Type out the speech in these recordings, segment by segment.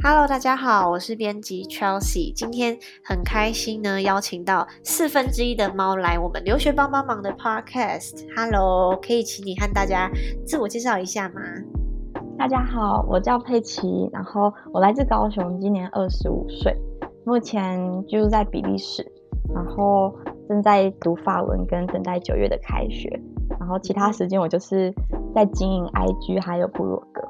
Hello，大家好，我是编辑 Chelsea。今天很开心呢，邀请到四分之一的猫来我们留学帮帮忙的 Podcast。Hello，可以请你和大家自我介绍一下吗？大家好，我叫佩奇，然后我来自高雄，今年二十五岁，目前居住在比利时，然后正在读法文，跟等待九月的开学。然后其他时间我就是在经营 IG，还有部落格。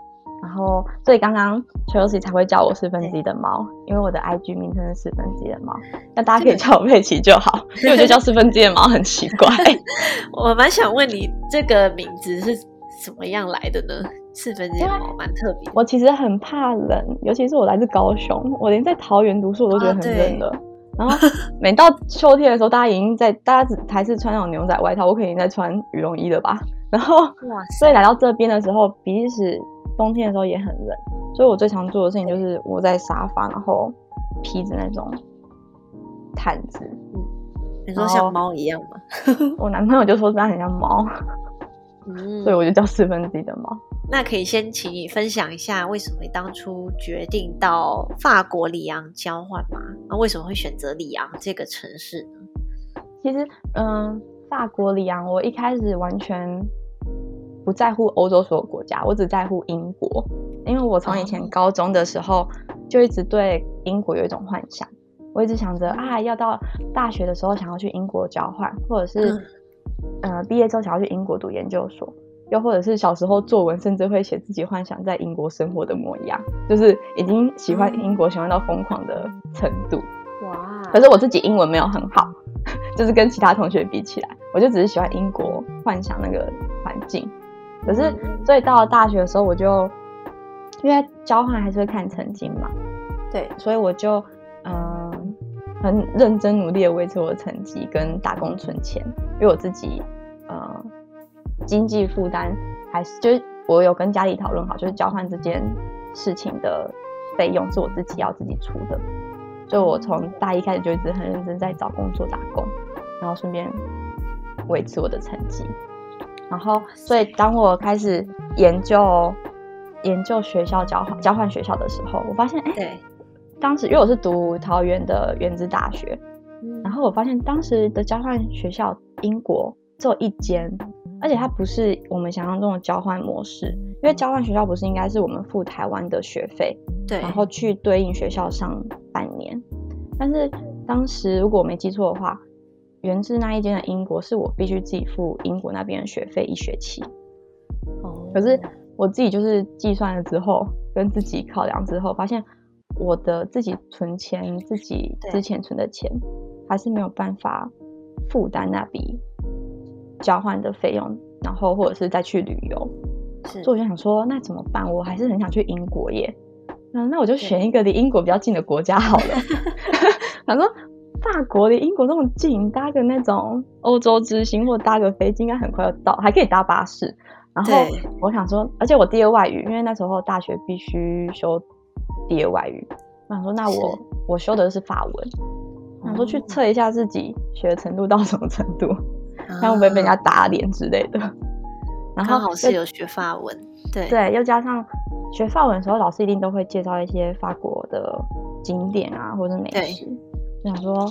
然后，所以刚刚 Chelsea 才会叫我四分之一的猫，因为我的 IG 名称是四分之一的猫。那大家可以叫我佩奇就好，因为我觉得叫四分之一的猫很奇怪。我蛮想问你，这个名字是怎么样来的呢？四分之一的猫蛮特别。我其实很怕冷，尤其是我来自高雄，我连在桃园读书我都觉得很冷的。然后每到秋天的时候，大家已经在，大家只还是穿那种牛仔外套，我肯定在穿羽绒衣了吧。然后，所以来到这边的时候，比利时。冬天的时候也很冷，所以我最常做的事情就是窝在沙发，然后披着那种毯子。嗯，你说像猫一样吗？我男朋友就说这样很像猫，嗯，所以我就叫四分之一的猫。那可以先请你分享一下，为什么当初决定到法国里昂交换吗？那为什么会选择里昂这个城市呢？其实，嗯，法国里昂，我一开始完全。不在乎欧洲所有国家，我只在乎英国，因为我从以前高中的时候就一直对英国有一种幻想，我一直想着啊，要到大学的时候想要去英国交换，或者是呃毕业之后想要去英国读研究所，又或者是小时候作文甚至会写自己幻想在英国生活的模样，就是已经喜欢英国喜欢到疯狂的程度。哇！可是我自己英文没有很好，就是跟其他同学比起来，我就只是喜欢英国幻想那个环境。可是，所以到了大学的时候，我就因为交换还是会看成绩嘛，对，所以我就嗯很认真努力的维持我的成绩跟打工存钱，因为我自己呃经济负担还是就是我有跟家里讨论好，就是交换这件事情的费用是我自己要自己出的，所以我从大一开始就一直很认真在找工作打工，然后顺便维持我的成绩。然后，所以当我开始研究研究学校交换交换学校的时候，我发现，哎，当时因为我是读桃园的原子大学，然后我发现当时的交换学校英国只有一间，而且它不是我们想象中的交换模式，因为交换学校不是应该是我们付台湾的学费，对，然后去对应学校上半年，但是当时如果我没记错的话。源自那一间的英国，是我必须自己付英国那边的学费一学期。哦，可是我自己就是计算了之后，跟自己考量之后，发现我的自己存钱，自己之前存的钱，还是没有办法负担那笔交换的费用，然后或者是再去旅游。所以我就想说，那怎么办？我还是很想去英国耶。嗯，那我就选一个离英国比较近的国家好了。想说。法国离英国那么近，搭个那种欧洲之星或搭个飞机，应该很快就到，还可以搭巴士。然后我想说，而且我第二外语，因为那时候大学必须修第二外语，我想说，那我我修的是法文，想说去测一下自己学的程度到什么程度，看会不会被人家打脸之类的。然后好是有学法文，对。对，又加上学法文的时候，老师一定都会介绍一些法国的景点啊，或者美食。想说，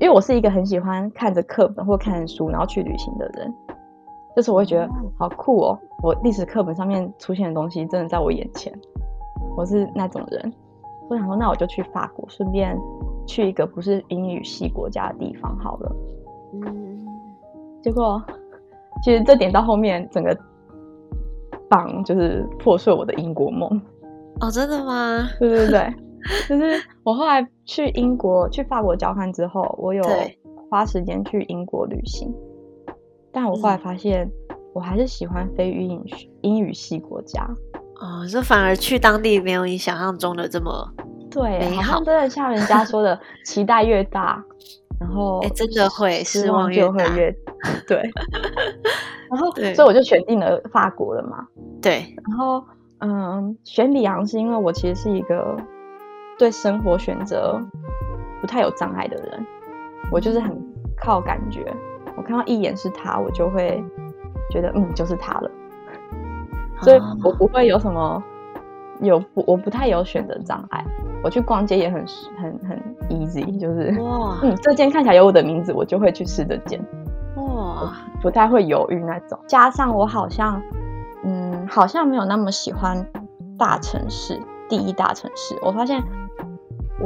因为我是一个很喜欢看着课本或看书然后去旅行的人，就是我会觉得好酷哦！我历史课本上面出现的东西真的在我眼前，我是那种人。我想说，那我就去法国，顺便去一个不是英语系国家的地方好了。嗯，结果其实这点到后面整个榜就是破碎我的英国梦。哦，真的吗？对对对。就是我后来去英国、去法国交换之后，我有花时间去英国旅行，但我后来发现，我还是喜欢非英语英语系国家。哦，这反而去当地没有你想象中的这么对，好像真的像人家说的，期待越大，然后哎，真的会失望就会越对。然后，所以我就选定了法国了嘛。对，然后嗯，选里昂是因为我其实是一个。对生活选择不太有障碍的人，我就是很靠感觉。我看到一眼是他，我就会觉得嗯，就是他了。所以我不会有什么有不我不太有选择障碍，我去逛街也很很很 easy，就是哇嗯这件看起来有我的名字，我就会去试这件，哇，不太会犹豫那种。加上我好像嗯好像没有那么喜欢大城市，第一大城市。我发现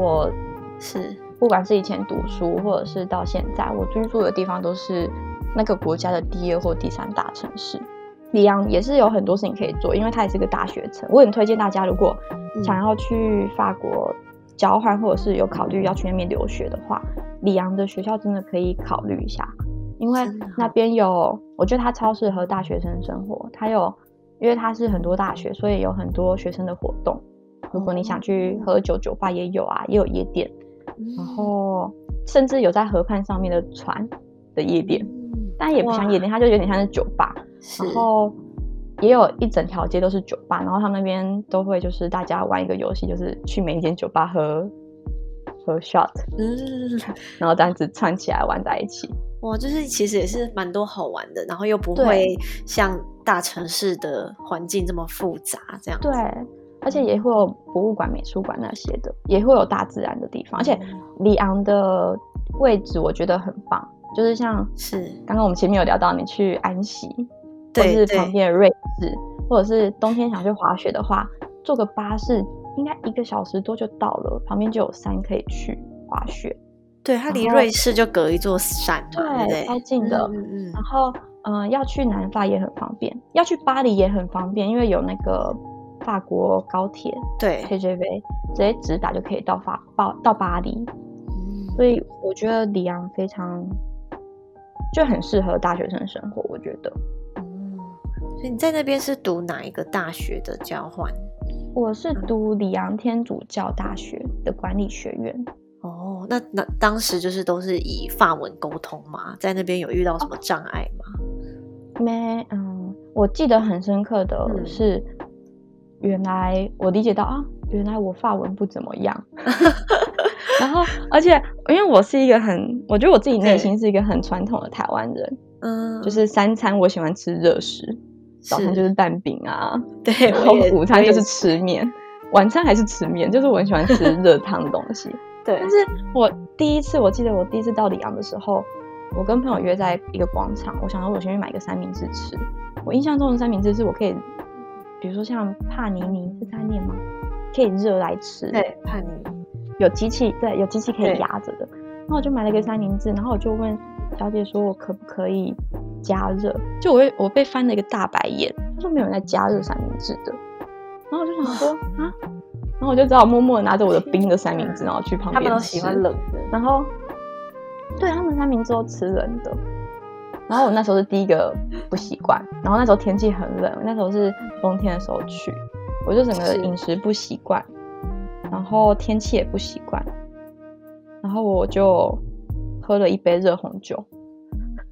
我是不管是以前读书，或者是到现在，我居住的地方都是那个国家的第二或第三大城市。里昂也是有很多事情可以做，因为它也是个大学城。我很推荐大家，如果想要去法国交换，或者是有考虑要去那边留学的话，里昂的学校真的可以考虑一下，因为那边有，我觉得它超适合大学生生活。它有，因为它是很多大学，所以有很多学生的活动。如果你想去喝酒，酒吧也有啊，也有夜店。然后甚至有在河畔上面的船的夜店，但也不像夜店，它就有点像是酒吧。然后也有一整条街都是酒吧，然后他们那边都会就是大家玩一个游戏，就是去每一间酒吧喝喝 shot，嗯，然后这样子串起来玩在一起。哇，就是其实也是蛮多好玩的，然后又不会像大城市的环境这么复杂，这样子对，而且也会有博物馆、美术馆那些的，也会有大自然的地方，而且里昂的位置我觉得很棒，就是像是刚刚我们前面有聊到，你去安息，或者是旁边的瑞士，或者是冬天想去滑雪的话，坐个巴士应该一个小时多就到了，旁边就有山可以去滑雪，对，它离瑞士就隔一座山嘛，对？超近的。嗯嗯然后，嗯、要去南法也很方便，要去巴黎也很方便，因为有那个法国高铁对，TGV，直接直达就可以到法到到巴黎。嗯所以我觉得里昂非常就很适合大学生生活，我觉得。嗯所以你在那边是读哪一个大学的交换？我是读里昂天主教大学的管理学院，哦，那那当时就是都是以法文沟通吗，在那边有遇到什么障碍吗？没，嗯，我记得很深刻的嗯是，原来我理解到啊，原来我法文不怎么样。然后，而且因为我是一个很，我觉得我自己内心是一个很传统的台湾人，嗯，就是三餐我喜欢吃热食，早餐就是蛋饼啊，对，然后午餐就是吃面，晚餐还是吃面，就是我很喜欢吃热汤的东西。对但，是我第一次，我记得我第一次到里昂的时候，我跟朋友约在一个广场，我想说我先去买个三明治吃。我印象中的三明治是我可以，比如说像帕尼尼是这样念吗？可以热来吃，对，叛逆，有机器，对，有机器可以压着的。然后我就买了一个三明治，然后我就问小姐说，我可不可以加热？就我会我被翻了一个大白眼，她说没有人在加热三明治的。然后我就想说 啊，然后我就只好默默的拿着我的冰的三明治，然后去旁边吃。他们都喜欢冷的，然后对他们三明治都吃冷的。然后我那时候是第一个不习惯，然后那时候天气很冷，那时候是冬天的时候去，我就整个饮食不习惯，然后天气也不习惯，然后我就喝了一杯热红酒，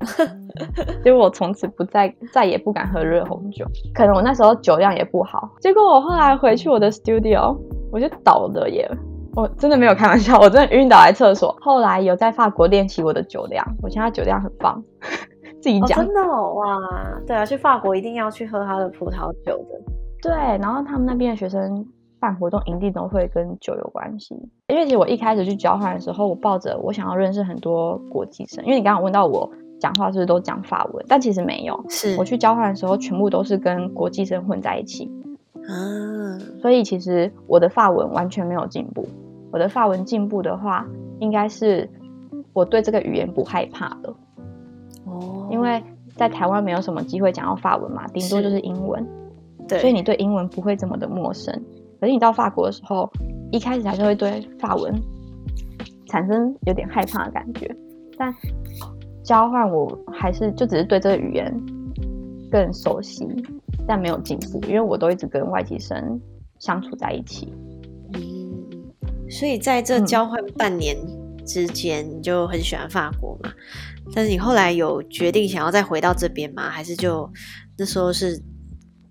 结果我从此不再再也不敢喝热红酒，可能我那时候酒量也不好，结果我后来回去我的 studio，我就倒了耶。我真的没有开玩笑，我真的晕倒在厕所。后来有在法国练习我的酒量，我现在酒量很棒，自己哦，讲。真的哦，哇，对啊，去法国一定要去喝他的葡萄酒的，对，然后他们那边的学生办活动一定都会跟酒有关系。因为其实我一开始去交换的时候，我抱着我想要认识很多国际生，因为你刚刚问到我讲话是不是都讲法文，但其实没有。是我去交换的时候，全部都是跟国际生混在一起，啊，所以其实我的法文完全没有进步。我的法文进步的话，应该是我对这个语言不害怕了。哦，因为在台湾没有什么机会讲到法文嘛，顶多就是英文，对，所以你对英文不会这么的陌生。可是你到法国的时候，一开始还是会对法文产生有点害怕的感觉，但交换我还是就只是对这个语言更熟悉，但没有进步，因为我都一直跟外籍生相处在一起。嗯，所以在这嗯交换半年之间，你就很喜欢法国嘛？但是你后来有决定想要再回到这边吗？还是就那时候是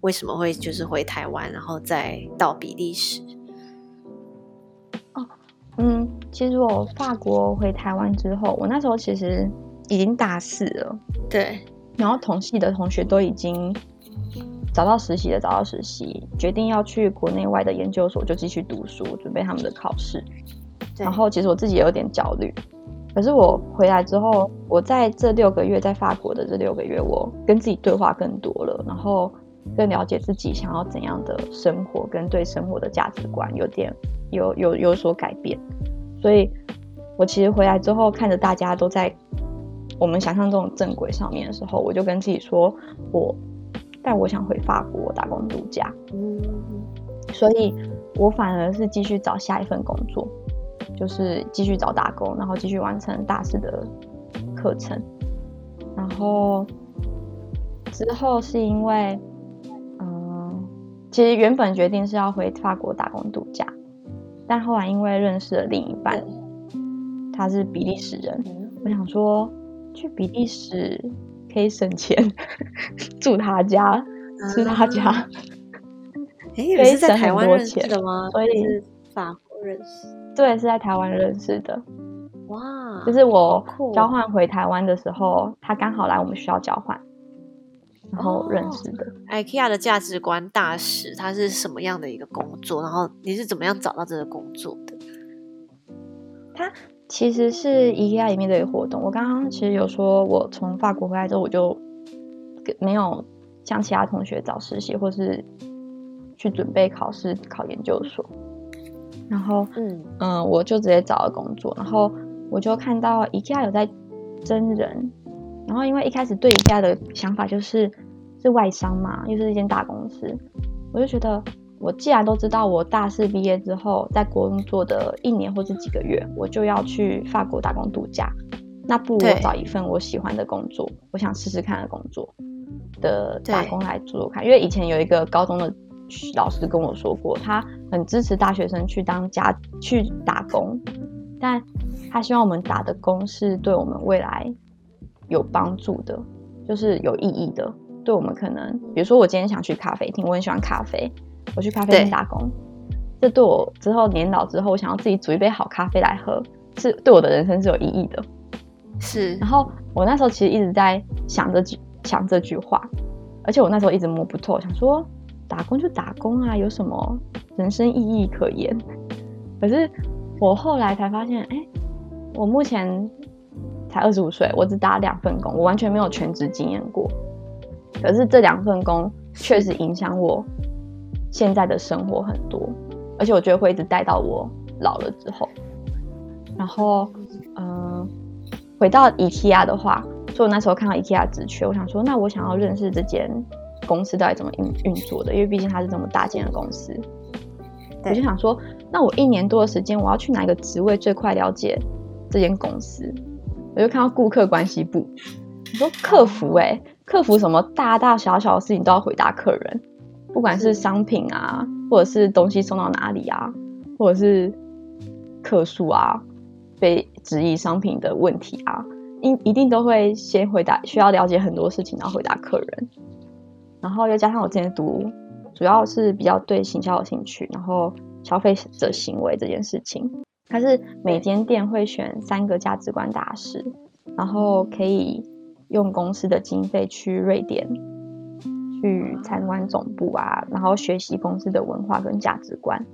为什么会就是回台湾，然后再到比利时？嗯，其实我法国回台湾之后，我那时候其实已经大四了，对，然后同系的同学都已经找到实习的找到实习，决定要去国内外的研究所就继续读书，准备他们的考试。然后其实我自己也有点焦虑，可是我回来之后，我在这六个月在法国的这六个月，我跟自己对话更多了，然后更了解自己想要怎样的生活，跟对生活的价值观有点有有有所改变。所以，我其实回来之后看着大家都在我们想象中的正轨上面的时候，我就跟自己说，我但我想回法国打工度假。嗯，所以我反而是继续找下一份工作。就是继续找打工，然后继续完成大四的课程，然后之后是因为，嗯，其实原本决定是要回法国打工度假，但后来因为认识了另一半，他是比利时人，我想说去比利时可以省钱，住他家，吃他家，哎，可以省很多钱的吗？所以法国认识。对，是在台湾认识的。哇，就是我交换回台湾的时候，他刚好来我们学校交换，然后认识的。IKEA 的价值观大使，他是什么样的一个工作？然后你是怎么样找到这个工作的？他其实是 IKEA 里面的一个活动。我刚刚其实有说，我从法国回来之后，我就没有像其他同学找实习，或是去准备考试、考研究所。然后，嗯嗯，我就直接找了工作，然后我就看到 IKEA 有在真人，然后因为一开始对 IKEA 的想法就是是外商嘛，又是一间大公司，我就觉得我既然都知道我大四毕业之后在国工作的一年或者几个月，我就要去法国打工度假，那不如我找一份我喜欢的工作，我想试试看的工作的打工来做做看，因为以前有一个高中的。老师跟我说过，他很支持大学生去当家去打工，但他希望我们打的工是对我们未来有帮助的，就是有意义的。对我们可能，比如说我今天想去咖啡厅，我很喜欢咖啡，我去咖啡厅打工，这对我之后年老之后，我想要自己煮一杯好咖啡来喝，是对我的人生是有意义的。是。然后我那时候其实一直在想这句想这句话，而且我那时候一直摸不透，想说。打工就打工啊，有什么人生意义可言？可是我后来才发现，哎，我目前才二十五岁，我只打两份工，我完全没有全职经验过。可是这两份工确实影响我现在的生活很多，而且我觉得会一直带到我老了之后。然后，嗯，回到 IKEA 的话，所以我那时候看到 IKEA 职缺，我想说，那我想要认识这间。公司到底怎么运运作的？因为毕竟它是这么大件的公司，我就想说，那我一年多的时间，我要去哪个职位最快了解这间公司？我就看到顾客关系部，你说客服哎，客服什么大大小小的事情都要回答客人，不管是商品啊，或者是东西送到哪里啊，或者是客诉啊，被质疑商品的问题啊，一一定都会先回答，需要了解很多事情，然后回答客人。然后又加上我之前读，主要是比较对行销有兴趣，然后消费者行为这件事情，它是每间店会选三个价值观大师，然后可以用公司的经费去瑞典去参观总部啊，然后学习公司的文化跟价值观。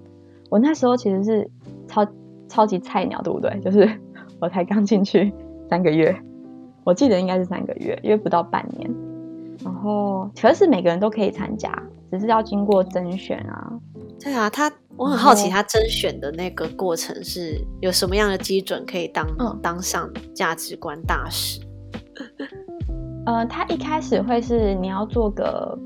我那时候其实是超超级菜鸟，对不对？就是我才刚进去三个月，我记得应该是三个月，因为不到半年。然后，可是每个人都可以参加，只是要经过甄选啊。对啊，他我很好奇，他甄选的那个过程是有什么样的基准可以当当上价值观大使？呃，他一开始会是你要做个，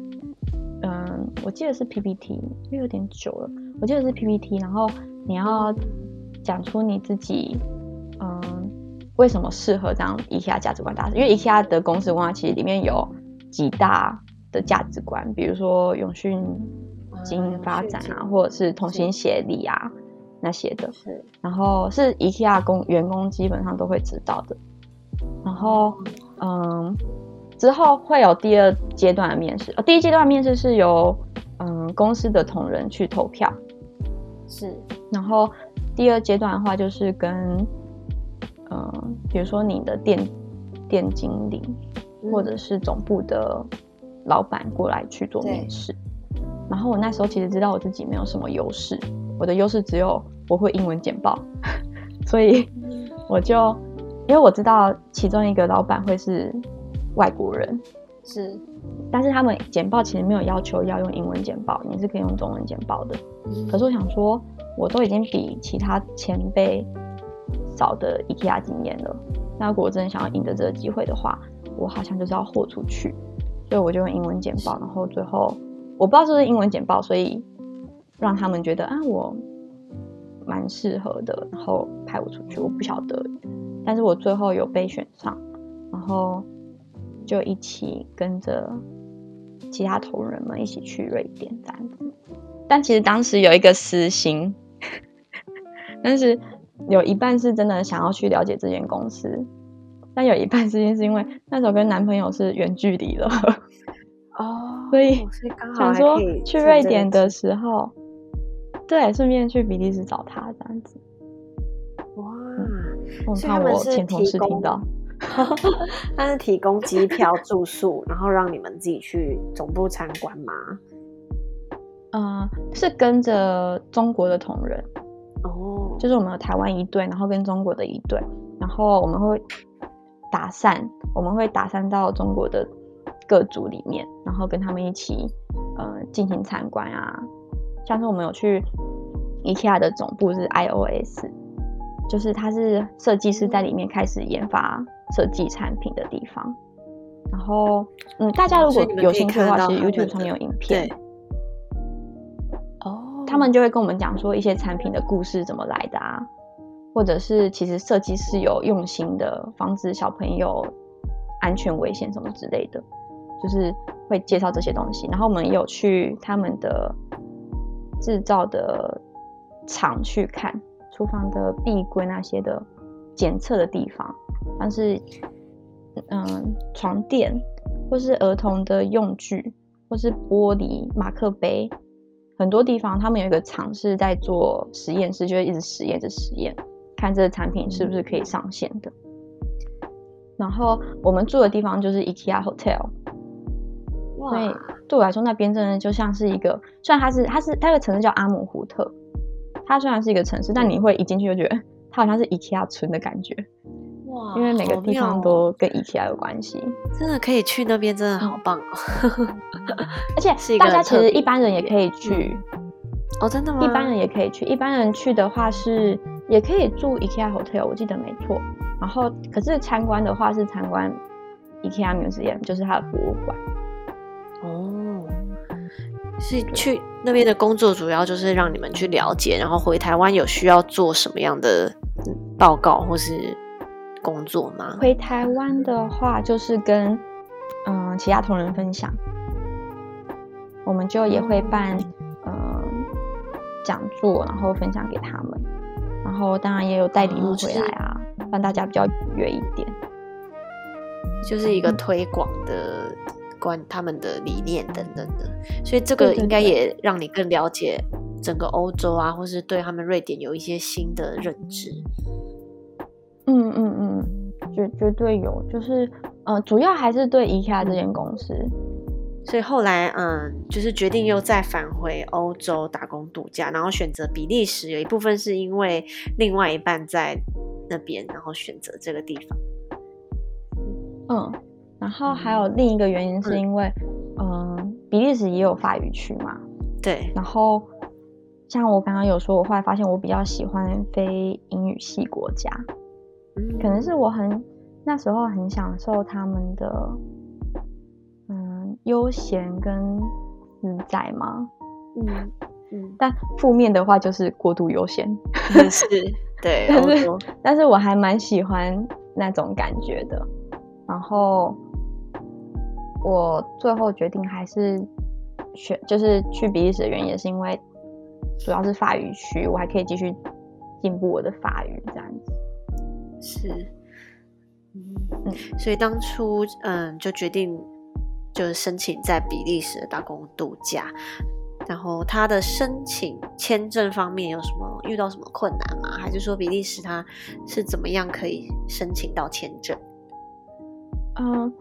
嗯，我记得是 PPT，因为有点久了，我记得是 PPT，然后你要讲出你自己，嗯，为什么适合当 IKEA 价值观大使？因为 IKEA 的公司文化其实里面有。几大的价值观，比如说永续经营发展啊，或者是同心协力啊那些的。是，然后是 IKEA 工员工基本上都会知道的。然后，嗯，之后会有第二阶段的面试。呃，第一阶段面试是由嗯公司的同仁去投票。是，然后第二阶段的话就是跟嗯，比如说你的店店经理。或者是总部的老板过来去做面试。然后我那时候其实知道我自己没有什么优势，我的优势只有我会英文简报，所以我就因为我知道其中一个老板会是外国人，是，但是他们简报其实没有要求要用英文简报，你是可以用中文简报的。可是我想说，我都已经比其他前辈少的 IKEA 经验了，那如果我真的想要赢得这个机会的话，我好像就是要豁出去，所以我就用英文简报，然后最后。我不知道是不是英文简报，所以让他们觉得啊，我蛮适合的，然后派我出去。我不晓得，但是我最后有被选上，然后就一起跟着其他同仁们一起去瑞典这样子。但其实当时有一个私心，但是有一半是真的想要去了解这间公司，但有一半时间是因为那时候跟男朋友是远距离了。哦，所以想说去瑞典的时候，对，顺便去比利时找他这样子。哇，我怕我前同事听到，他是提供机票、住宿，然后让你们自己去总部参观吗？嗯，是跟着中国的同仁哦，就是我们有台湾一队，然后跟中国的一队，然后我们会打散，我们会打散到中国的。各组里面，然后跟他们一起，呃，进行参观啊。像是我们有去 IKEA 的总部是 iOS，就是它是设计师在里面开始研发设计产品的地方。然后，嗯，大家如果有兴趣的话，其实 YouTube 上面有影片。哦。他们就会跟我们讲说一些产品的故事怎么来的啊，或者是其实设计师有用心的防止小朋友安全危险什么之类的。就是会介绍这些东西，然后我们有去他们的制造的厂去看厨房的壁柜那些的检测的地方，像是嗯床垫，或是儿童的用具，或是玻璃马克杯，很多地方他们有一个厂是在做实验室，就会一直实验着实验，看这个产品是不是可以上线的。然后我们住的地方就是 IKEA Hotel。所以对我来说，那边真的就像是一个，虽然它是它是它个城市叫阿姆胡特，它虽然是一个城市，但你会一进去就觉得 它好像是 IKEA 村的感觉。哇！因为每个地方都跟 IKEA 有关系，真的可以去那边，真的好棒哦！而且大家其实一般人也可以去哦，真的吗？一般人也可以去，一般人去的话是也可以住 IKEA hotel，我记得没错。然后可是参观的话是参观 IKEA museum，就是它的博物馆。哦，是去那边的工作，主要就是让你们去了解，然后回台湾有需要做什么样的报告或是工作吗？回台湾的话，就是跟嗯其他同仁分享，我们就也会办嗯讲座，然后分享给他们，然后当然也有带礼物回来啊，让大家比较愉悦一点，就是一个推广的。关他们的理念等等的，所以这个应该也让你更了解整个欧洲啊，或是对他们瑞典有一些新的认知。嗯嗯嗯，绝绝对有，就是呃，主要还是对 IKEA 这间公司。所以后来嗯，就是决定又再返回欧洲打工度假，然后选择比利时，有一部分是因为另外一半在那边，然后选择这个地方。嗯。然后还有另一个原因是因为，嗯，比利时也有法语区嘛。对。然后，像我刚刚有说，我后来发现我比较喜欢非英语系国家，可能是我很那时候很享受他们的，嗯，悠闲跟自在吗。嗯嗯。但负面的话就是过度悠闲。是。对。但是，但是我还蛮喜欢那种感觉的。然后。我最后决定还是选，就是去比利时的原因，也是因为主要是法语区，我还可以继续进步我的法语这样子。是，嗯，所以当初嗯就决定就是申请在比利时打工度假，然后他的申请签证方面有什么遇到什么困难吗？还是说比利时他是怎么样可以申请到签证？嗯。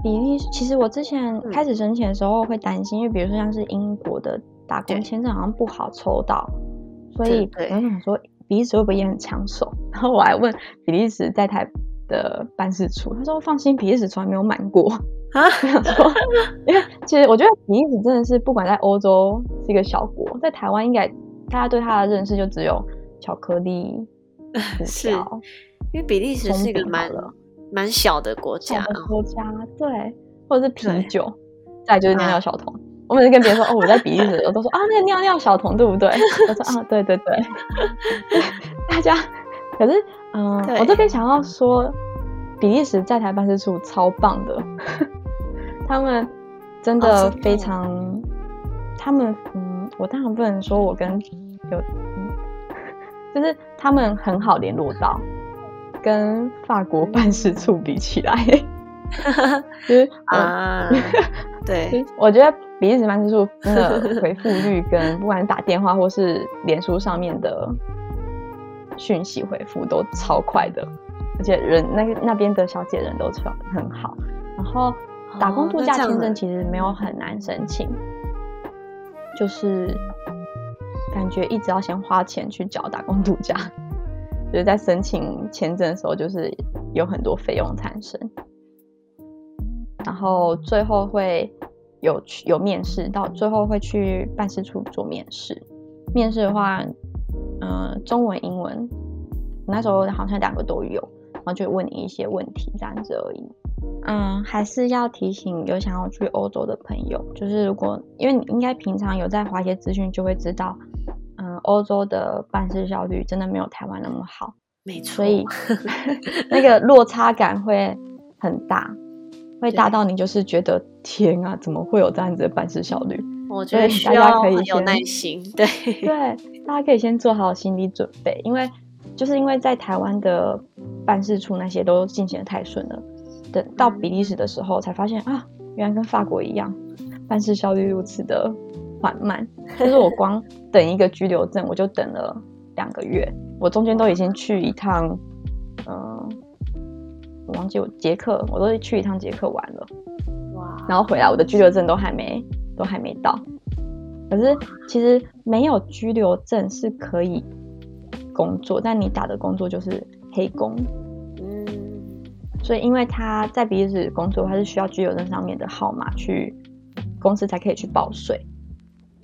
比利时，其实我之前嗯开始申请的时候会担心，因为比如说像是英国的打工签证好像不好抽到，所以对我想说比利时会不会也很抢手？然后我还问比利时在台的办事处，他说放心，比利时从来没有满过。啊，我想说，因为其实我觉得比利时真的是不管在欧洲是一个小国，在台湾应该大家对它的认识就只有巧克力、薯是。因为比利时是一个蛮了蛮小的国小家，国家，对，或者是啤酒，再就是尿啊尿小童。我每次跟别人说哦我在比利时，我都说啊那个尿尿小童对不对？我说啊对对对，大家可是嗯、我这对边想要说，比利时在台办事处超棒的，他们真哦的非常，他们嗯，我当然不能说我跟有嗯，就是他们很好联络到，跟法国办事处比起来，就是嗯啊，对，我觉得比利时办事处真的回复率跟不管打电话或是脸书上面的讯息回复都超快的，而且人那个那边的小姐人都超很好。然后打工哦度假签证其实没有很难申请，就是感觉一直要先花钱去缴打工度假，就是在申请签证的时候，就是有很多费用产生。然后最后会有去有面试，到最后会去办事处做面试。面试的话，嗯、中文、英文，我那时候好像两个都有，然后就问你一些问题这样子而已。嗯，还是要提醒有想要去欧洲的朋友，就是如果因为你应该平常有在划一些资讯，就会知道，嗯，欧洲的办事效率真的没有台湾那么好。没错，所以 那个落差感会很大，会大到你就是觉得天啊，怎么会有这样子的办事效率？我觉得需所以大家可以要很有先耐心，对，对，大家可以先做好心理准备，因为就是因为在台湾的办事处那些都进行的太顺了，等到比利时的时候才发现啊，原来跟法国一样，办事效率如此的缓慢。就是我光 等一个居留证，我就等了两个月，我中间都已经去一趟，嗯、我忘记我捷克，我都去一趟捷克玩了。哇，然后回来我的居留证都还没都还没到。可是其实没有居留证是可以工作，但你打的工作就是黑工。嗯，所以因为他在比利时工作，他是需要居留证上面的号码去公司才可以去报税。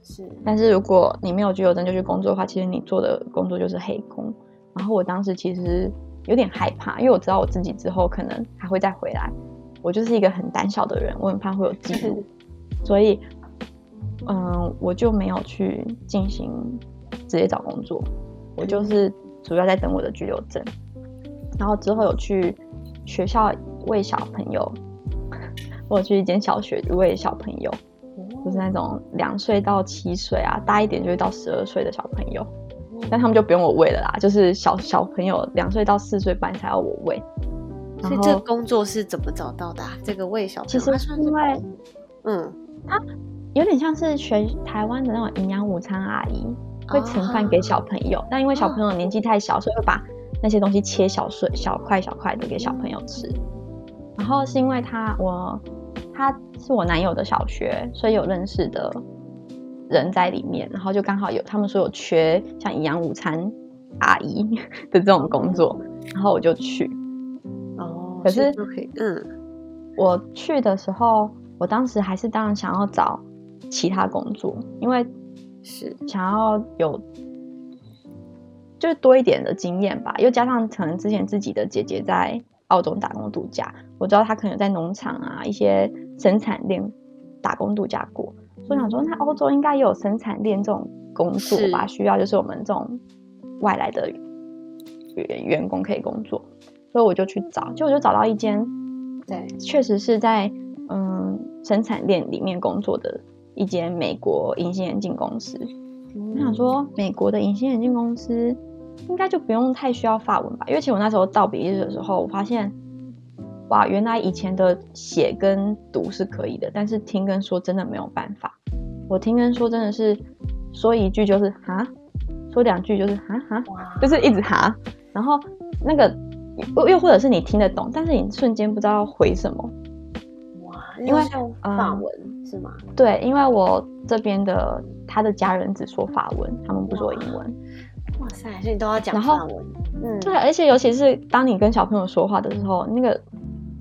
是，但是如果你没有居留证就去工作的话，其实你做的工作就是黑工。然后我当时其实有点害怕，因为我知道我自己之后可能还会再回来。我就是一个很胆小的人，我很怕会有记录，所以嗯，我就没有去进行直接找工作，我就是主要在等我的居留证。然后之后有去学校喂小朋友，我有去一间小学喂小朋友，就是那种两岁到七岁啊，大一点就会到十二岁的小朋友，但他们就不用我喂了啦，就是小小朋友两岁到四岁半才要我喂。所以这个工作是怎么找到的、啊？这个喂小朋友，其实是因为嗯，有点像是学台湾的那种营养午餐阿姨，会盛饭给小朋友，但因为小朋友年纪太小，所以会把那些东西切小碎、小块小块的给小朋友吃。然后是因为他我他是我男友的小学，所以有认识的人在里面，然后就刚好有他们说有缺像营养午餐阿姨 的这种工作，然后我就去。哦，可是可以，嗯，我去的时候，我当时还是当然想要找其他工作，因为是。想要有就是多一点的经验吧，又加上可能之前自己的姐姐在澳洲打工度假，我知道她可能在农场啊一些生产链打工度假过，所以我想说那欧洲应该也有生产链这种工作吧，需要就是我们这种外来的员员工可以工作，所以我就去找，就我就找到一间，对，确实是在嗯生产链里面工作的一间美国隐形眼镜公司。我想说，美国的隐形眼镜公司应该就不用太需要法文吧？因为其实我那时候到比利时的时候，我发现，哇，原来以前的写跟读是可以的，但是听跟说真的没有办法。我听跟说真的是说一句就是哈，说两句就是哈哈，就是一直哈，然后那个又又或者是你听得懂，但是你瞬间不知道要回什么，因为法文是吗？对，因为我这边的他的家人只说法文，他们不说英文。哇塞，所以你都要讲法文。嗯，对，而且尤其是当你跟小朋友说话的时候，那个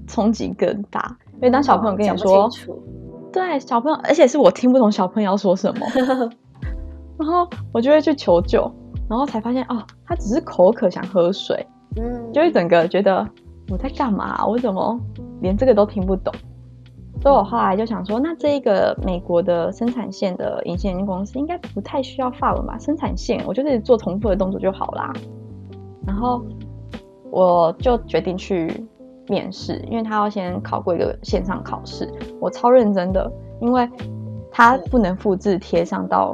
冲击更大，因为当小朋友跟你说，对小朋友，而且是我听不懂小朋友要说什么，然后我就会去求救，然后才发现哦，他只是口渴想喝水，嗯，就一整个觉得我在干嘛？我怎么连这个都听不懂？所以我后来就想说，那这一个美国的生产线的隐形眼镜公司应该不太需要法文吧？生产线，我就是做重复的动作就好啦。然后我就决定去面试，因为他要先考过一个线上考试。我超认真的，因为他不能复制贴上到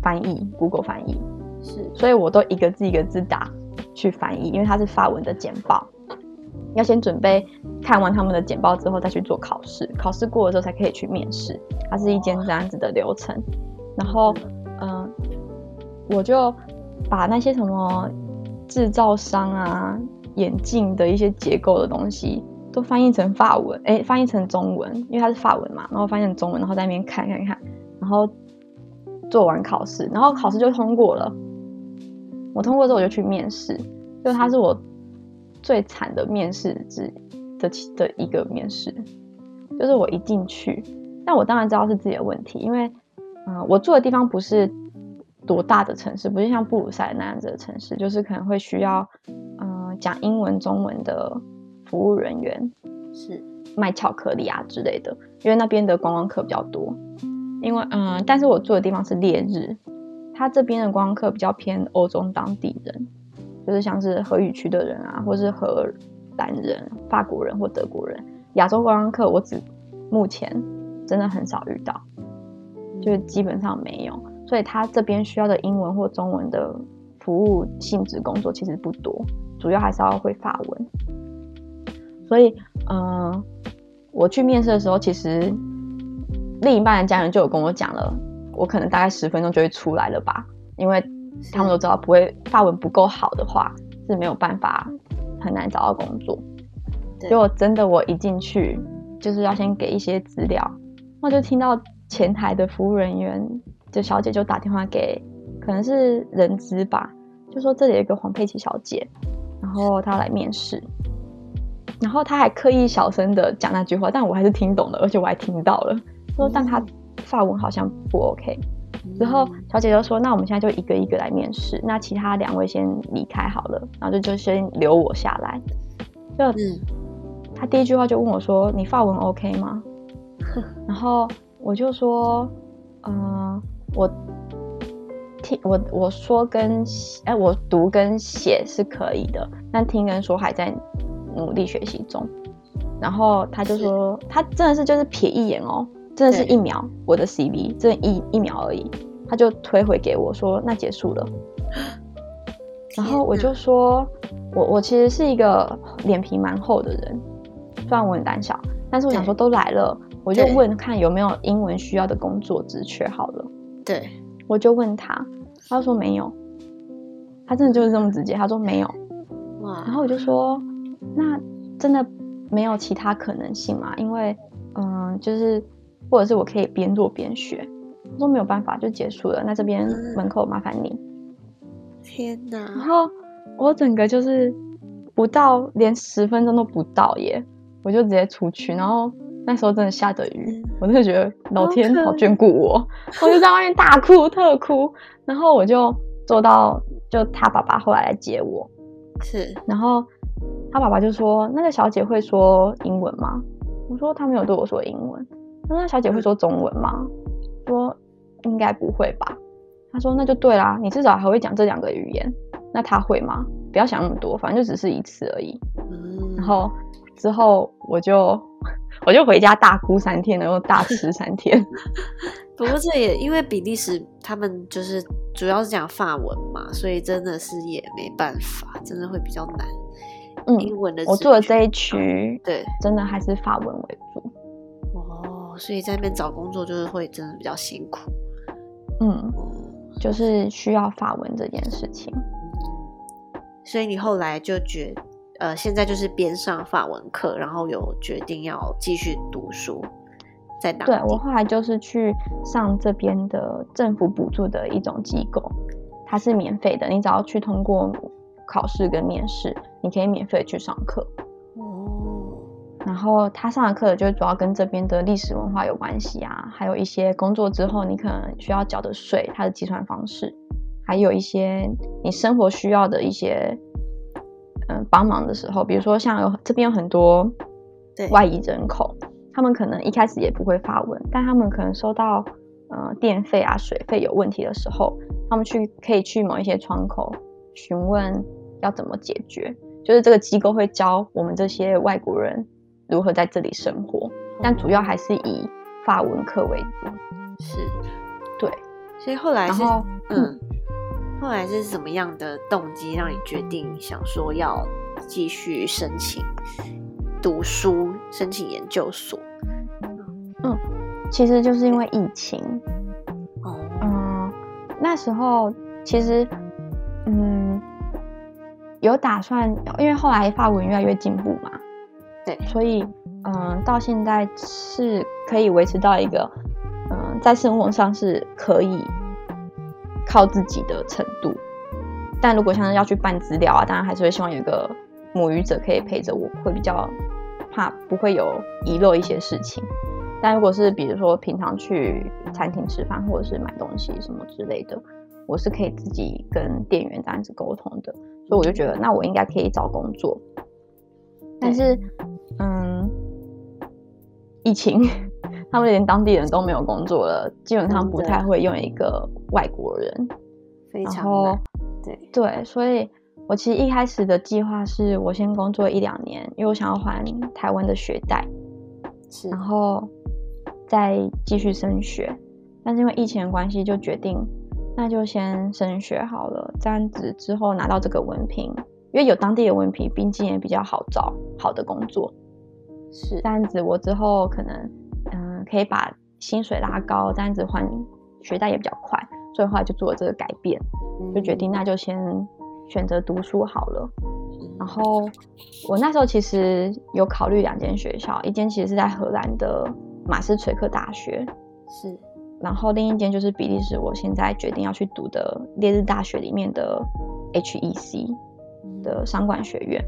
翻译，Google 翻译是，所以我都一个字一个字打去翻译，因为它是法文的简报。要先准备看完他们的简报之后再去做考试，考试过了之后才可以去面试。它是一间这样子的流程。然后，嗯，我就把那些什么制造商啊、眼镜的一些结构的东西都翻译成法文，哎，翻译成中文，因为它是法文嘛。然后翻译成中文，然后在那边看看看，然后做完考试，然后考试就通过了。我通过之后我就去面试，就他是我。最惨的面试之的的一个面试，就是我一进去，但我当然知道是自己的问题，因为，嗯，我住的地方不是多大的城市，不是像布鲁塞那样子的城市，就是可能会需要，嗯，讲英文、中文的服务人员，是卖巧克力啊之类的，因为那边的观光客比较多。因为，嗯，但是我住的地方是烈日，他这边的观光客比较偏欧洲当地人。就是像是荷语区的人啊，或是荷兰人、法国人或德国人，亚洲观光客我只目前真的很少遇到，就是基本上没有，所以他这边需要的英文或中文的服务性质工作其实不多，主要还是要会法文。所以，嗯，我去面试的时候，其实另一半的家人就有跟我讲了，我可能大概十分钟就会出来了吧，因为。他们都知道，不会发文不够好的话是没有办法很难找到工作。结果真的，我一进去就是要先给一些资料，我就听到前台的服务人员就小姐就打电话给，可能是人资吧，就说这里有一个黄佩琪小姐，然后她来面试，然后她还刻意小声的讲那句话，但我还是听懂了，而且我还听到了，说但她发文好像不 OK。之后，小姐就说：“那我们现在就一个一个来面试，那其他两位先离开好了，然后就就先留我下来。”就，他第一句话就问我说：“你发文 OK 吗？”然后我就说：“嗯，我听我我说跟哎，我读跟写是可以的，但听跟说还在努力学习中。”然后他就说：“他真的是就是瞥一眼哦。”真的是一秒，我的 CV 真的一一秒而已，他就推回给我说那结束了。然后我就说，我我其实是一个脸皮蛮厚的人，虽然我很胆小，但是我想说都来了，我就问看有没有英文需要的工作职缺好了。对，我就问他，他说没有，他真的就是这么直接，他说没有。哇，然后我就说，那真的没有其他可能性嘛？因为嗯，就是。或者是我可以边做边学，都没有办法就结束了。那这边门口麻烦你。天哪！然后我整个就是不到连十分钟都不到耶，我就直接出去。然后那时候真的下着雨，我真的觉得老天好眷顾我，我就在外面大哭特哭。然后我就坐到就他爸爸后来来接我，是。然后他爸爸就说：“那个小姐会说英文吗？”我说：“她没有对我说英文。”那小姐会说中文吗？说应该不会吧。他说那就对啦，你至少还会讲这两个语言。那他会吗？不要想那么多，反正就只是一次而已。然后之后我就我就回家大哭三天，然后大吃三天。不过这也因为比利时他们就是主要是讲法文嘛，所以真的是也没办法，真的会比较难。嗯，英文的我住的这一区，对，真的还是法文为主。所以在那边找工作就是会真的比较辛苦，嗯，就是需要法文这件事情。所以你后来就觉，呃，现在就是边上法文课，然后有决定要继续读书，在哪对我后来就是去上这边的政府补助的一种机构，它是免费的，你只要去通过考试跟面试，你可以免费去上课。哦，然后他上的课就主要跟这边的历史文化有关系啊，还有一些工作之后你可能需要缴的税，它的计算方式，还有一些你生活需要的一些。嗯，帮忙的时候，比如说像有这边有很多外移人口，他们可能一开始也不会发文，但他们可能收到呃电费啊、水费有问题的时候，他们去可以去某一些窗口询问要怎么解决，就是这个机构会教我们这些外国人如何在这里生活，但主要还是以法文课为主。是，对，所以后来是嗯。后来是什么样的动机让你决定想说要继续申请读书、申请研究所？嗯，其实就是因为疫情。哦，嗯，那时候其实嗯有打算，因为后来法文越来越进步嘛，对，所以嗯到现在是可以维持到一个嗯在生活上是可以。靠自己的程度，但如果像是要去办资料啊，当然还是会希望有一个母语者可以陪着我，会比较怕不会有遗漏一些事情。但如果是比如说平常去餐厅吃饭或者是买东西什么之类的，我是可以自己跟店员这样子沟通的，所以我就觉得那我应该可以找工作。但是，嗯，疫情。他们连当地人都没有工作了，基本上不太会用一个外国人。非常对对，所以我其实一开始的计划是我先工作一两年，因为我想要还台湾的学贷，是，然后再继续升学。但是因为疫情的关系，就决定那就先升学好了，这样子之后拿到这个文凭，因为有当地的文凭，并且也比较好找好的工作。是，这样子我之后可能。嗯可以把薪水拉高，这样子还学贷也比较快，所以后来就做了这个改变，就决定那就先选择读书好了。然后我那时候其实有考虑两间学校，一间其实是在荷兰的马斯垂克大学，是，然后另一间就是比利时，我现在决定要去读的列日大学里面的 HEC 的商管学院。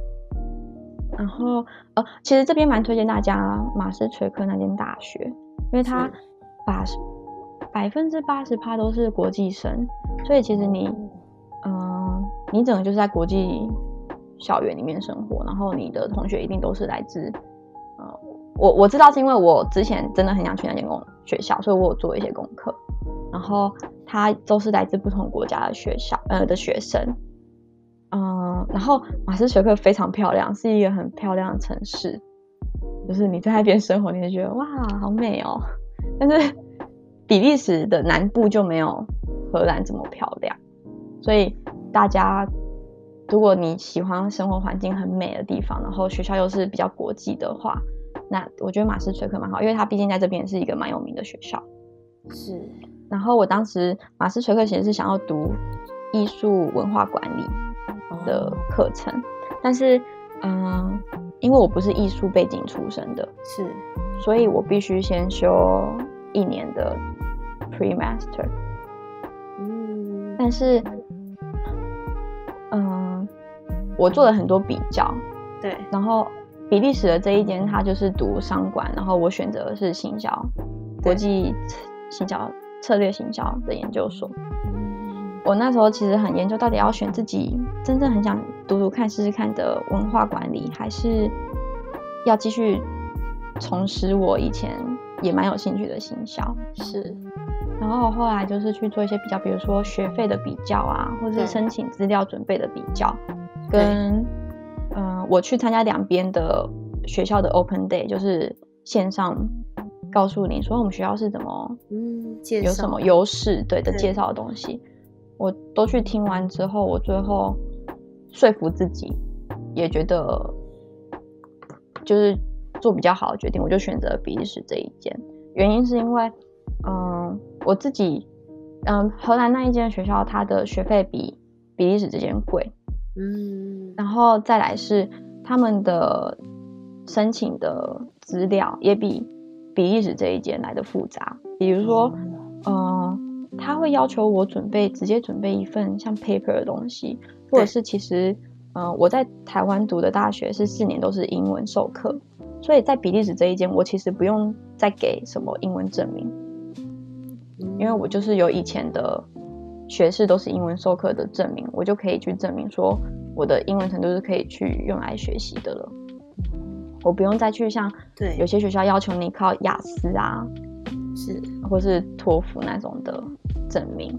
然后呃，其实这边蛮推荐大家马斯垂克那间大学。因为他把百分之八十趴都是国际生，所以其实你，嗯，你整个就是在国际校园里面生活，然后你的同学一定都是来自，呃，我我知道是因为我之前真的很想去那间公学校，所以我有做一些功课，然后他都是来自不同国家的学校，呃的学生，嗯，然后马斯学克非常漂亮，是一个很漂亮的城市。就是你在那边生活，你会觉得哇，好美哦。但是比利时的南部就没有荷兰这么漂亮，所以大家如果你喜欢生活环境很美的地方，然后学校又是比较国际的话，那我觉得马斯垂克蛮好，因为它毕竟在这边是一个蛮有名的学校。是。然后我当时马斯垂克其实是想要读艺术文化管理的课程，但是嗯。因为我不是艺术背景出身的，是，所以我必须先修一年的 pre master。嗯，但是，嗯，我做了很多比较，对，然后比利时的这一间他就是读商管，然后我选择的是行销，国际行销策略行销的研究所。我那时候其实很研究，到底要选自己真正很想读读看、试试看的文化管理，还是要继续从事我以前也蛮有兴趣的行销。是，然后后来就是去做一些比较，比如说学费的比较啊，或者是申请资料准备的比较，跟嗯，我去参加两边的学校的 open day，就是线上告诉你说我们学校是怎么嗯，有什么优势对的介绍的东西。我都去听完之后，我最后说服自己，也觉得就是做比较好的决定，我就选择比利时这一间。原因是因为，嗯，我自己，嗯，荷兰那一间学校，它的学费比比利时这间贵，嗯，然后再来是，他们的申请的资料也比比利时这一间来的复杂。比如说，嗯，他会要求我准备直接准备一份像 paper 的东西，或者是其实，嗯，我在台湾读的大学是四年都是英文授课，所以在比利时这一间，我其实不用再给什么英文证明，因为我就是有以前的学士都是英文授课的证明，我就可以去证明说我的英文程度是可以去用来学习的了。我不用再去像对。有些学校要求你靠雅思啊，是。或是托福那种的证明。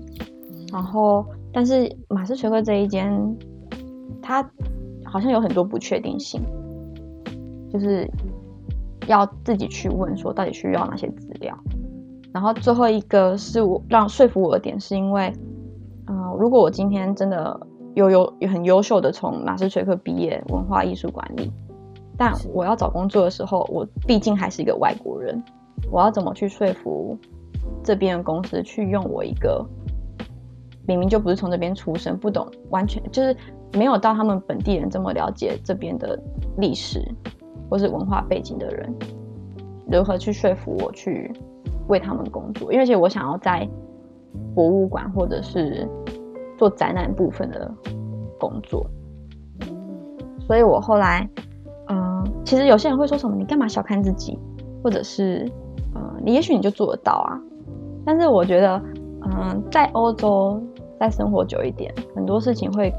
然后，但是马斯垂克这一间，它好像有很多不确定性，就是要自己去问说到底需要哪些资料。然后最后一个是我让说服我的点，是因为，嗯、如果我今天真的有有有很优秀的从马斯垂克毕业文化艺术管理，但我要找工作的时候，我毕竟还是一个外国人，我要怎么去说服这边的公司去用我一个明明就不是从这边出生，不懂完全就是没有到他们本地人这么了解这边的历史或是文化背景的人，如何去说服我去为他们工作？因为其实我想要在博物馆或者是做展览部分的工作，所以我后来，嗯、其实有些人会说什么，你干嘛小看自己，或者是，嗯、你也许你就做得到啊。但是我觉得，嗯、在欧洲再生活久一点，很多事情会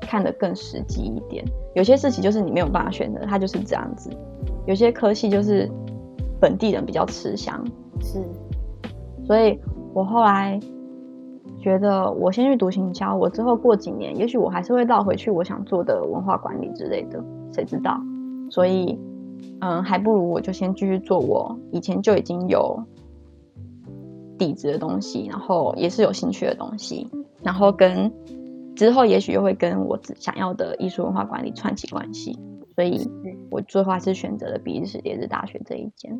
看得更实际一点。有些事情就是你没有办法选择，它就是这样子。有些科系就是本地人比较吃香，是，所以我后来觉得，我先去读行销，我之后过几年，也许我还是会绕回去我想做的文化管理之类的，谁知道？所以，嗯，还不如我就先继续做我以前就已经有底子的东西，然后也是有兴趣的东西，然后跟之后也许又会跟我只想要的艺术文化管理串起关系。所以，我最后还是选择了比利时列日大学这一间。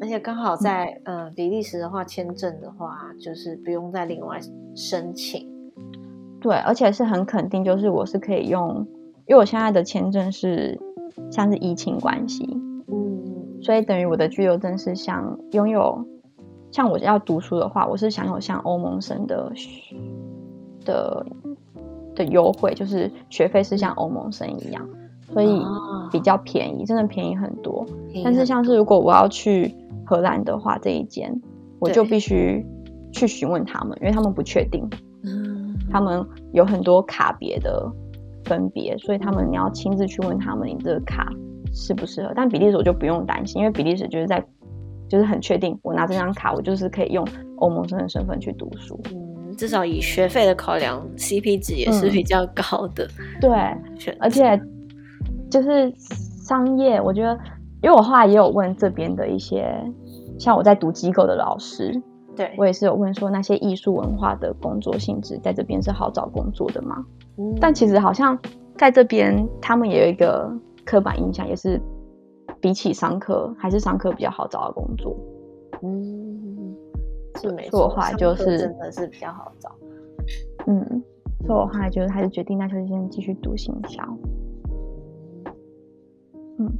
而且刚好在呃比利时的话，签证的话就是不用再另外申请。对，而且是很肯定，就是我是可以用，因为我现在的签证是像是疫情关系，嗯，所以等于我的居留证是像拥有，像我要读书的话，我是享有像欧盟生的的的优惠，就是学费是像欧盟生一样，所以哦比较便宜，真的便宜很多。但是像是如果我要去荷兰的话，这一间我就必须去询问他们，因为他们不确定。嗯，他们有很多卡别的分别，所以他们你要亲自去问他们，你这个卡适不适合。但比利时我就不用担心，因为比利时就是在就是很确定，我拿这张卡，我就是可以用欧盟生的身份去读书。嗯，至少以学费的考量，CP 值也是嗯比较高的对，而且就是商业，我觉得，因为我后来也有问这边的一些，像我在读机构的老师，对，我也是有问说那些艺术文化的工作性质在这边是好找工作的吗？嗯但其实好像在这边，他们也有一个刻板印象，也是比起商科，还是商科比较好找的工作。嗯，是没错，所以我后来上课就是真的是比较好找。嗯，所以我后来就是还是决定，那就先继续读行销。嗯，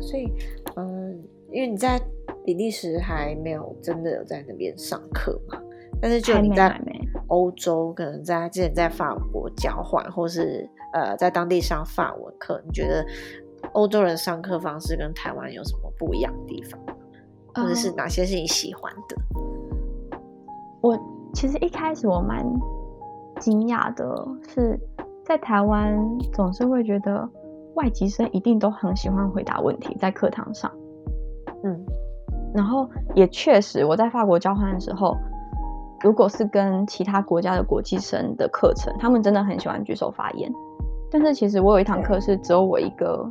所以，嗯，因为你在比利时还没有真的有在那边上课嘛，但是就你在欧洲，可能在之前在法国交换，或是呃在当地上法文课，你觉得欧洲人上课方式跟台湾有什么不一样的地方，或者是嗯哪些是你喜欢的？我其实一开始我蛮惊讶的，是在台湾总是会觉得外籍生一定都很喜欢回答问题，在课堂上。嗯，然后也确实，我在法国交换的时候，如果是跟其他国家的国际生的课程，他们真的很喜欢举手发言。但是其实我有一堂课是只有我一个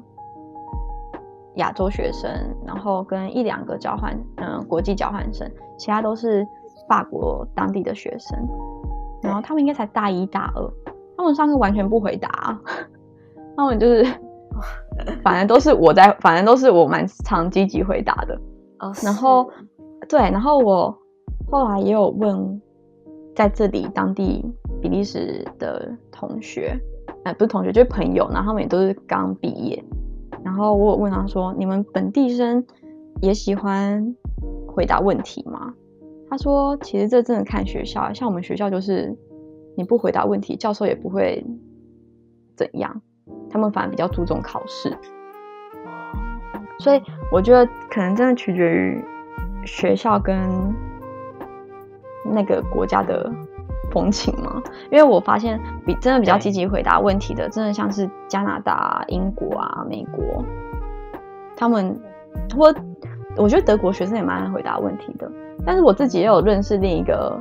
亚洲学生，然后跟一两个交换，嗯、国际交换生，其他都是法国当地的学生。然后他们应该才大一大二，他们上课完全不回答，他们就是，反正都是我在，反正都是我蛮常积极回答的。哦，然后是对，然后我后来也有问在这里当地比利时的同学，呃，不是同学，就是朋友，然后他们也都是刚毕业。然后我有问他说：“你们本地生也喜欢回答问题吗？”他说：“其实这真的看学校，像我们学校就是你不回答问题，教授也不会怎样，他们反而比较注重考试。所以我觉得可能真的取决于学校跟那个国家的。”风情吗？因为我发现比真的比较积极回答问题的，真的像是加拿大、英国啊、美国，他们或我觉得德国学生也蛮爱回答问题的。但是我自己也有认识另一个，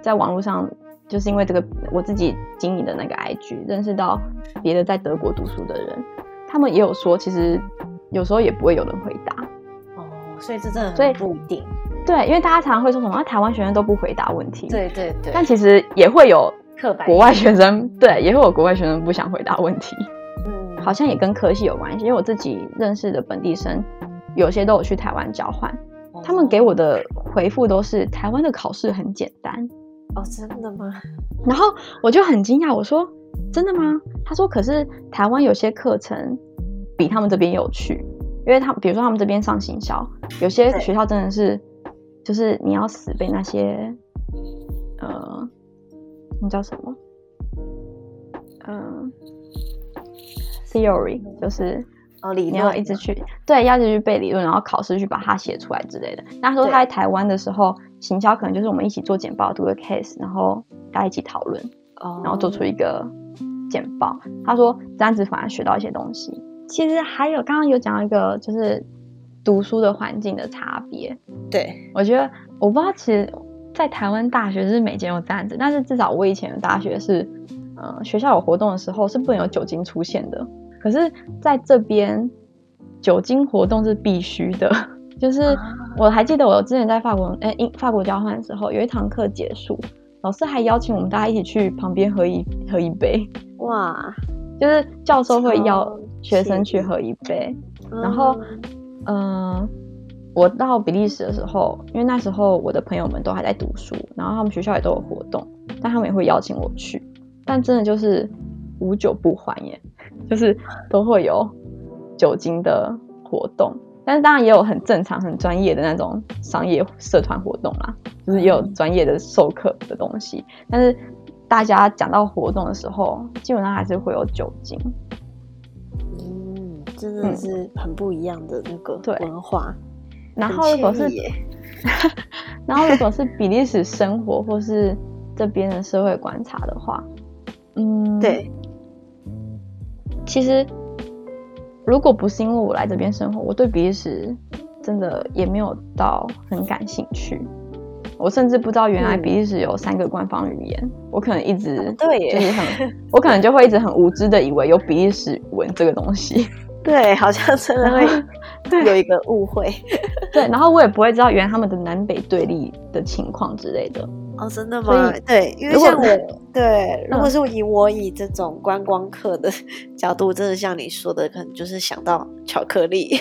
在网络上就是因为这个我自己经营的那个 IG 认识到别的在德国读书的人，他们也有说，其实有时候也不会有人回答。哦，所以这真的所以不一定。对，因为大家常常会说什么啊台湾学生都不回答问题，对对对，但其实也会有国外学生，对，也会有国外学生不想回答问题，嗯，好像也跟科系有关系。因为我自己认识的本地生，有些都有去台湾交换，他们给我的回复都是台湾的考试很简单。哦，真的吗？然后我就很惊讶，我说真的吗？他说可是台湾有些课程比他们这边有趣，因为他比如说他们这边上行销，有些学校真的是。就是你要死背那些，呃，那叫什么？嗯，theory 就是哦，理你要一直去对，要一直去背理论，然后考试去把它写出来之类的。那时候他在台湾的时候，行销可能就是我们一起做简报，读个 case，然后大家一起讨论，然后做出一个简报。他说这样子反而学到一些东西。其实还有刚刚有讲到一个就是。读书的环境的差别，对我觉得我不知道，其实，在台湾大学是每间有这样子，但是至少我以前的大学是，呃，学校有活动的时候是不能有酒精出现的。可是在这边，酒精活动是必须的。就是我还记得我之前在法国，哎，英法国交换的时候，有一堂课结束，老师还邀请我们大家一起去旁边喝一喝一杯。哇，就是教授会邀学生去喝一杯，然后。嗯，我到比利时的时候，因为那时候我的朋友们都还在读书，然后他们学校也都有活动，但他们也会邀请我去，但真的就是无酒不欢耶，就是都会有酒精的活动，但是当然也有很正常、很专业的那种商业社团活动啦，就是也有专业的授课的东西，但是大家讲到活动的时候，基本上还是会有酒精。真的是很不一样的那个文化，然后如果是，然后如果是比利时生活或是这边的社会观察的话，嗯，对，其实如果不是因为我来这边生活，我对比利时真的也没有到很感兴趣。我甚至不知道原来比利时有三个官方语言，我可能一直对，就是很，我可能就会一直很无知的以为有比利时文这个东西。对，好像真的会 有一个误会。对，然后我也不会知道原来他们的南北对立的情况之类的。哦，真的吗？对，因为像我，对，如果是以我以这种观光客的角度，真的像你说的，可能就是想到巧克力，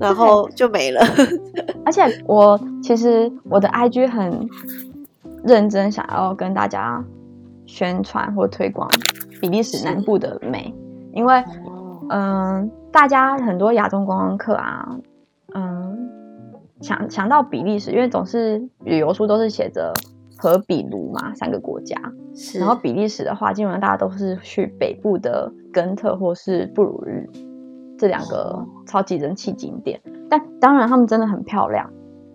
然后就没了。而且我其实我的 IG 很认真，想要跟大家宣传或推广比利时南部的美，因为嗯。大家很多亚洲观光客啊，嗯，想想到比利时，因为总是旅游书都是写着和比卢嘛三个国家，是。然后比利时的话，基本上大家都是去北部的根特或是布鲁日这两个超级人气景点，但当然他们真的很漂亮。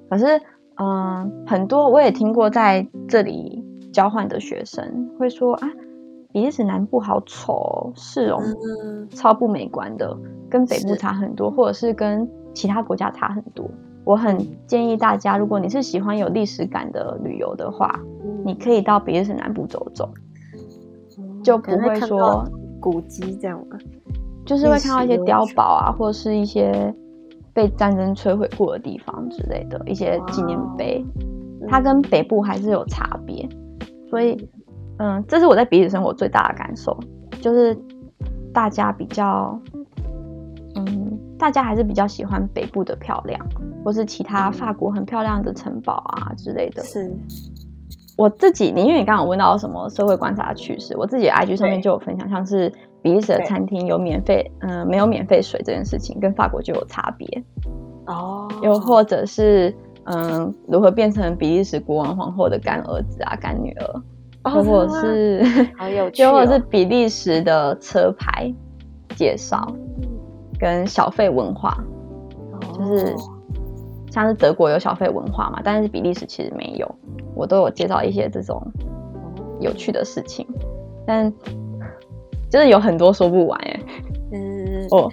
可是，嗯，很多我也听过在这里交换的学生会说啊。比利时南部好丑哦，市容超不美观的，跟北部差很多，或者是跟其他国家差很多。我很建议大家，如果你是喜欢有历史感的旅游的话，你可以到比利时南部走走，就不会说古迹这样吗？就是会看到一些碉堡啊，或者是一些被战争摧毁过的地方之类的一些纪念碑，它跟北部还是有差别，所以。嗯，这是我在比利时生活最大的感受，就是大家比较，嗯，大家还是比较喜欢北部的漂亮，或是其他法国很漂亮的城堡啊之类的。是，我自己，你因为你刚刚问到什么社会观察趋势，我自己 IG 上面就有分享，像是比利时的餐厅有免费，嗯，没有免费水这件事情，跟法国就有差别。哦，又或者是，嗯，如何变成比利时国王皇后的干儿子啊、干女儿，又或者是，好有 趣，又或者是比利时的车牌介绍，跟小费文化，就是像是德国有小费文化嘛，但是比利时其实没有，我都有介绍一些这种有趣的事情，但就是有很多说不完哎，嗯哦。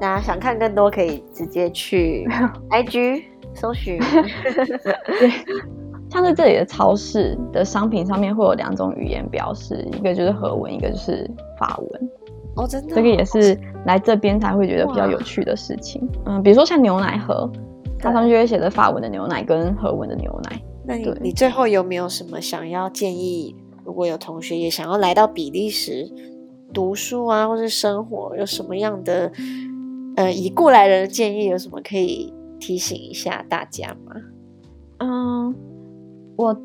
大家想看更多，可以直接去 IG 搜寻。对，像是这里的超市的商品上面会有两种语言表示，一个就是荷文，一个就是法文。哦，真的，这个也是来这边才会觉得比较有趣的事情。嗯，比如说像牛奶盒，它上面就会写着法文的牛奶跟荷文的牛奶。那你你最后有没有什么想要建议？如果有同学也想要来到比利时读书啊，或是生活，有什么样的？呃，以过来人的建议，有什么可以提醒一下大家吗？嗯，我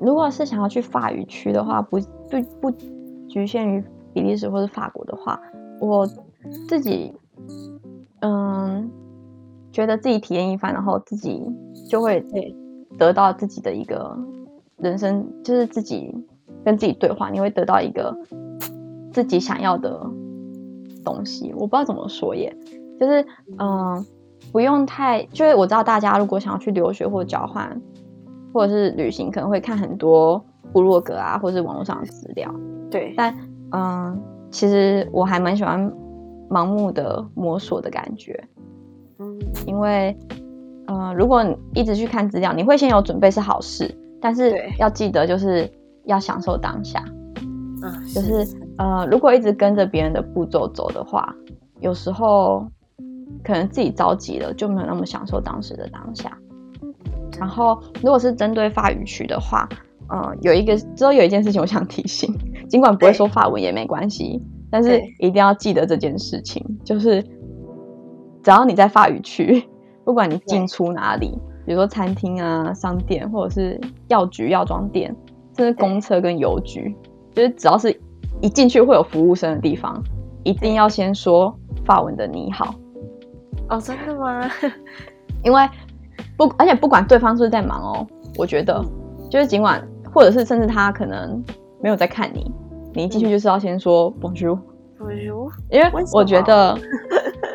如果是想要去法语区的话，不不不局限于比利时或者法国的话，我自己嗯觉得自己体验一番，然后自己就会得到自己的一个人生，就是自己跟自己对话，你会得到一个自己想要的东西。我不知道怎么说耶。就是嗯，不用太，就是我知道大家如果想要去留学或交换，或者是旅行，可能会看很多部落格啊，或者是网络上的资料。对，但嗯，其实我还蛮喜欢盲目的摸索的感觉。嗯，因为嗯，如果你一直去看资料，你会先有准备是好事，但是要记得就是要享受当下。嗯，就是呃，如果一直跟着别人的步骤走的话，有时候。可能自己着急了，就没有那么享受当时的当下。然后，如果是针对法语区的话，嗯，有一个之后有一件事情我想提醒，尽管不会说法文也没关系，但是一定要记得这件事情，就是只要你在法语区，不管你进出哪里，比如说餐厅啊、商店，或者是药局、药妆店，甚至公车跟邮局，就是只要是一进去会有服务生的地方，一定要先说法文的你好。哦，真的吗？因为不，而且不管对方是不是在忙哦，我觉得就是尽管，或者是甚至他可能没有在看你，你一进去就是要先说 Bonjour，Bonjour，因为我觉得，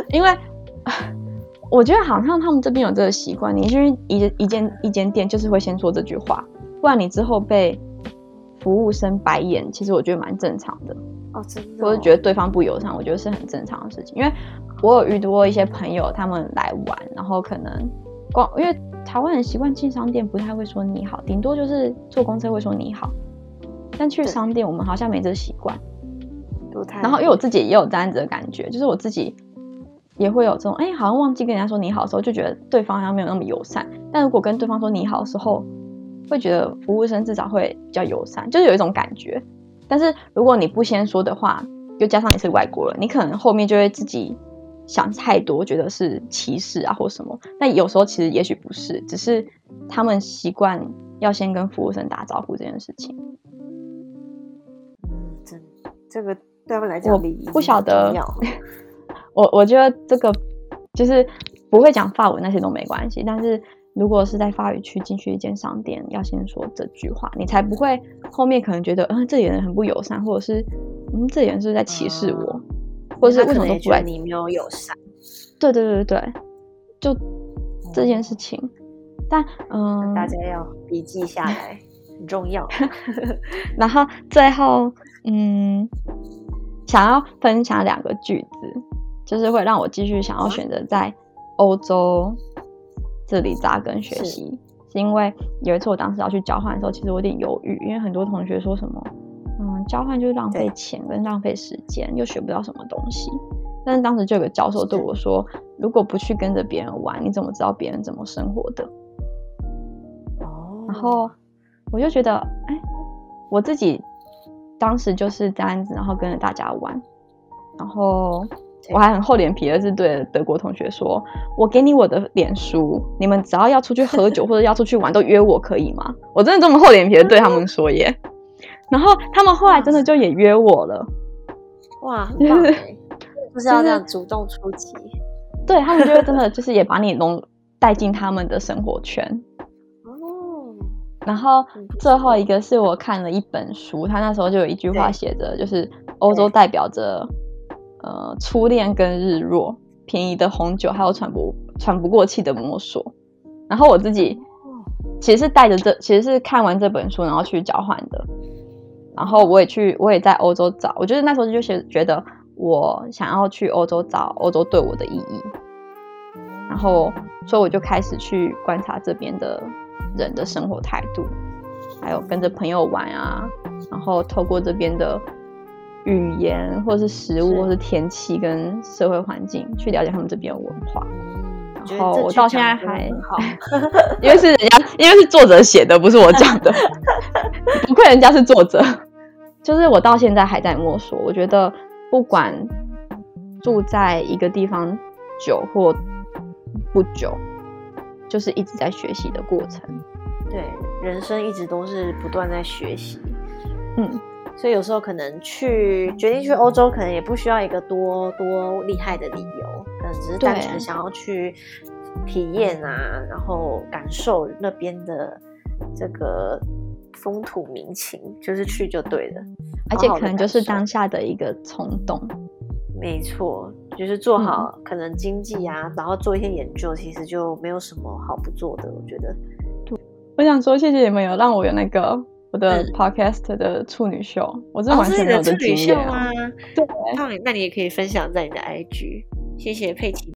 因为 我觉得好像他们这边有这个习惯，你去一一间一间店就是会先说这句话，不然你之后被服务生白眼，其实我觉得蛮正常的。哦，真的，或者觉得对方不友善，我觉得是很正常的事情，因为。我有遇到过一些朋友，他们来玩，然后可能光因为台湾人习惯进商店不太会说你好，顶多就是坐公车会说你好，但去商店我们好像没这个习惯。然后因为我自己也有这样子的感觉，就是我自己也会有这种哎，好像忘记跟人家说你好的时候，就觉得对方好像没有那么友善。但如果跟对方说你好的时候，会觉得服务生至少会比较友善，就是有一种感觉。但是如果你不先说的话，又加上你是外国人，你可能后面就会自己。想太多，觉得是歧视啊，或什么？但有时候其实也许不是，只是他们习惯要先跟服务生打招呼这件事情。嗯，这这个对他们来讲，我不晓得。我我觉得这个就是不会讲法文那些都没关系，但是如果是在法语区进去一间商店，要先说这句话，你才不会后面可能觉得，嗯，这里人很不友善，或者是嗯，这里人是在歧视我。或者是为什么都不来？你没有友善。对对对对就这件事情。但嗯，大家要笔记下来，很重要。然后最后嗯，想要分享两个句子，就是会让我继续想要选择在欧洲这里扎根学习。是因为有一次我当时要去交换的时候，其实我有点犹豫，因为很多同学说什么。嗯，交换就是浪费钱跟浪费时间，又学不到什么东西。但是当时就有个教授对我说：“如果不去跟着别人玩，你怎么知道别人怎么生活的？”哦。然后我就觉得，哎，我自己当时就是这样子，然后跟着大家玩，然后我还很厚脸皮的是对德国同学说：“我给你我的脸书，你们只要要出去喝酒或者要出去玩都约我，可以吗？”我真的这么厚脸皮的对他们说耶。然后他们后来真的就也约我了。哇，很棒哎！就是要这样主动出击。对他们就会真的就是也把你弄带进他们的生活圈。哦。然后最后一个是我看了一本书，他那时候就有一句话写着，就是欧洲代表着呃初恋跟日落，便宜的红酒还有喘不喘不过气的摸索。然后我自己其实是带着这，其实是看完这本书然后去交换的。然后我也去，我也在欧洲找。我觉得那时候就觉觉得，我想要去欧洲找欧洲对我的意义。然后，所以我就开始去观察这边的人的生活态度，还有跟着朋友玩啊。然后透过这边的语言，或是食物，或是天气跟社会环境，去了解他们这边文化。然后我到现在还好，因为是人家，因为是作者写的，不是我讲的。不愧人家是作者。就是我到现在还在摸索，我觉得不管住在一个地方久或不久，就是一直在学习的过程。对，人生一直都是不断在学习。嗯，所以有时候可能去决定去欧洲，可能也不需要一个多多厉害的理由，可能只是单纯想要去体验啊，然后感受那边的这个。风土民情，就是去就对了，而且可能就是当下的一个冲动。没错，就是做好可能经济啊，然后做一些研究，其实就没有什么好不做的。我觉得，我想说谢谢你们有让我有那个我的 podcast 的处女秀，我真的完全没有的经验啊。对，那你那你也可以分享在你的 IG，谢谢佩奇。